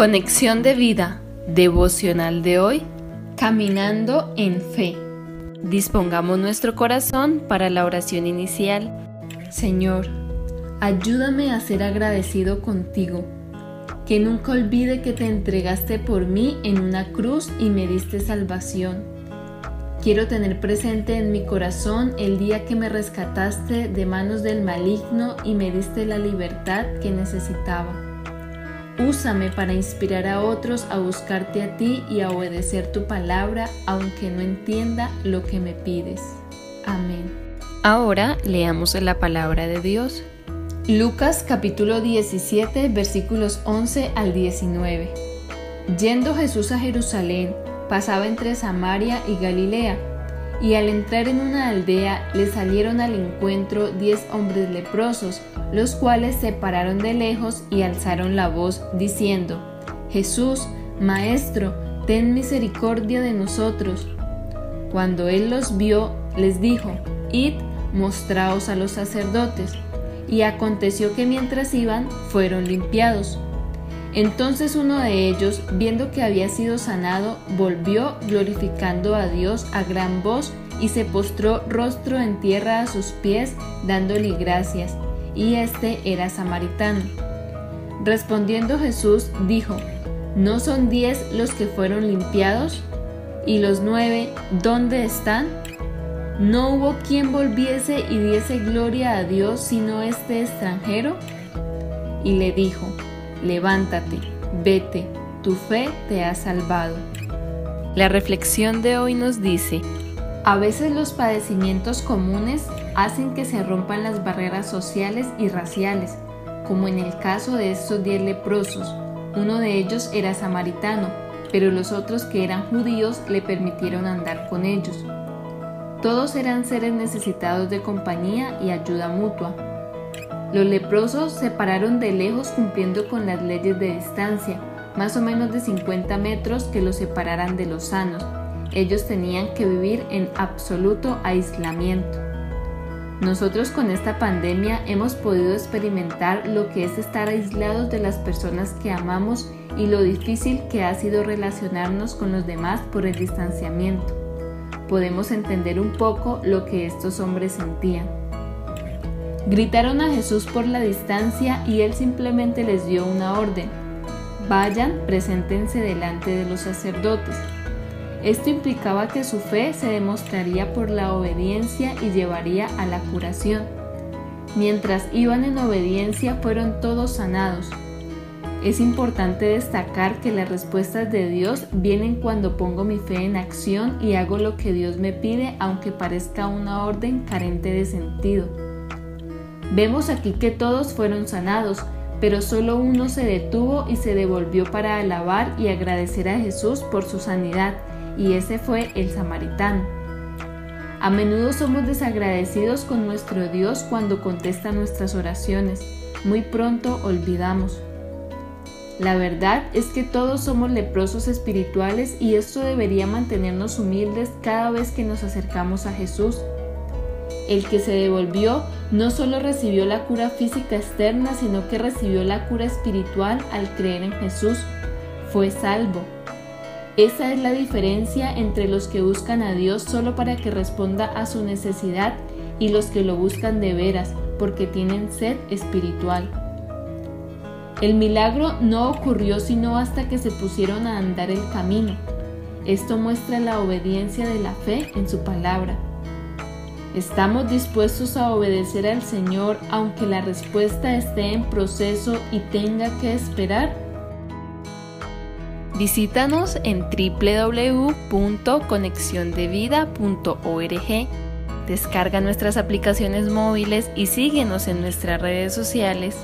Conexión de vida devocional de hoy, caminando en fe. Dispongamos nuestro corazón para la oración inicial. Señor, ayúdame a ser agradecido contigo, que nunca olvide que te entregaste por mí en una cruz y me diste salvación. Quiero tener presente en mi corazón el día que me rescataste de manos del maligno y me diste la libertad que necesitaba. Úsame para inspirar a otros a buscarte a ti y a obedecer tu palabra aunque no entienda lo que me pides. Amén. Ahora leamos la palabra de Dios. Lucas capítulo 17 versículos 11 al 19. Yendo Jesús a Jerusalén, pasaba entre Samaria y Galilea, y al entrar en una aldea le salieron al encuentro diez hombres leprosos, los cuales se pararon de lejos y alzaron la voz, diciendo, Jesús, Maestro, ten misericordia de nosotros. Cuando él los vio, les dijo, Id, mostraos a los sacerdotes. Y aconteció que mientras iban, fueron limpiados. Entonces uno de ellos, viendo que había sido sanado, volvió glorificando a Dios a gran voz y se postró rostro en tierra a sus pies, dándole gracias, y este era samaritano. Respondiendo Jesús, dijo, ¿No son diez los que fueron limpiados? ¿Y los nueve dónde están? ¿No hubo quien volviese y diese gloria a Dios sino este extranjero? Y le dijo, levántate, vete, tu fe te ha salvado. La reflexión de hoy nos dice, a veces los padecimientos comunes hacen que se rompan las barreras sociales y raciales, como en el caso de estos diez leprosos. Uno de ellos era samaritano, pero los otros que eran judíos le permitieron andar con ellos. Todos eran seres necesitados de compañía y ayuda mutua, los leprosos se pararon de lejos cumpliendo con las leyes de distancia, más o menos de 50 metros que los separaran de los sanos. Ellos tenían que vivir en absoluto aislamiento. Nosotros con esta pandemia hemos podido experimentar lo que es estar aislados de las personas que amamos y lo difícil que ha sido relacionarnos con los demás por el distanciamiento. Podemos entender un poco lo que estos hombres sentían. Gritaron a Jesús por la distancia y él simplemente les dio una orden. Vayan, preséntense delante de los sacerdotes. Esto implicaba que su fe se demostraría por la obediencia y llevaría a la curación. Mientras iban en obediencia fueron todos sanados. Es importante destacar que las respuestas de Dios vienen cuando pongo mi fe en acción y hago lo que Dios me pide aunque parezca una orden carente de sentido. Vemos aquí que todos fueron sanados, pero solo uno se detuvo y se devolvió para alabar y agradecer a Jesús por su sanidad, y ese fue el samaritano. A menudo somos desagradecidos con nuestro Dios cuando contesta nuestras oraciones. Muy pronto olvidamos. La verdad es que todos somos leprosos espirituales y esto debería mantenernos humildes cada vez que nos acercamos a Jesús el que se devolvió no solo recibió la cura física externa, sino que recibió la cura espiritual al creer en Jesús. Fue salvo. Esa es la diferencia entre los que buscan a Dios solo para que responda a su necesidad y los que lo buscan de veras, porque tienen sed espiritual. El milagro no ocurrió sino hasta que se pusieron a andar el camino. Esto muestra la obediencia de la fe en su palabra. ¿Estamos dispuestos a obedecer al Señor aunque la respuesta esté en proceso y tenga que esperar? Visítanos en www.conexiondevida.org. Descarga nuestras aplicaciones móviles y síguenos en nuestras redes sociales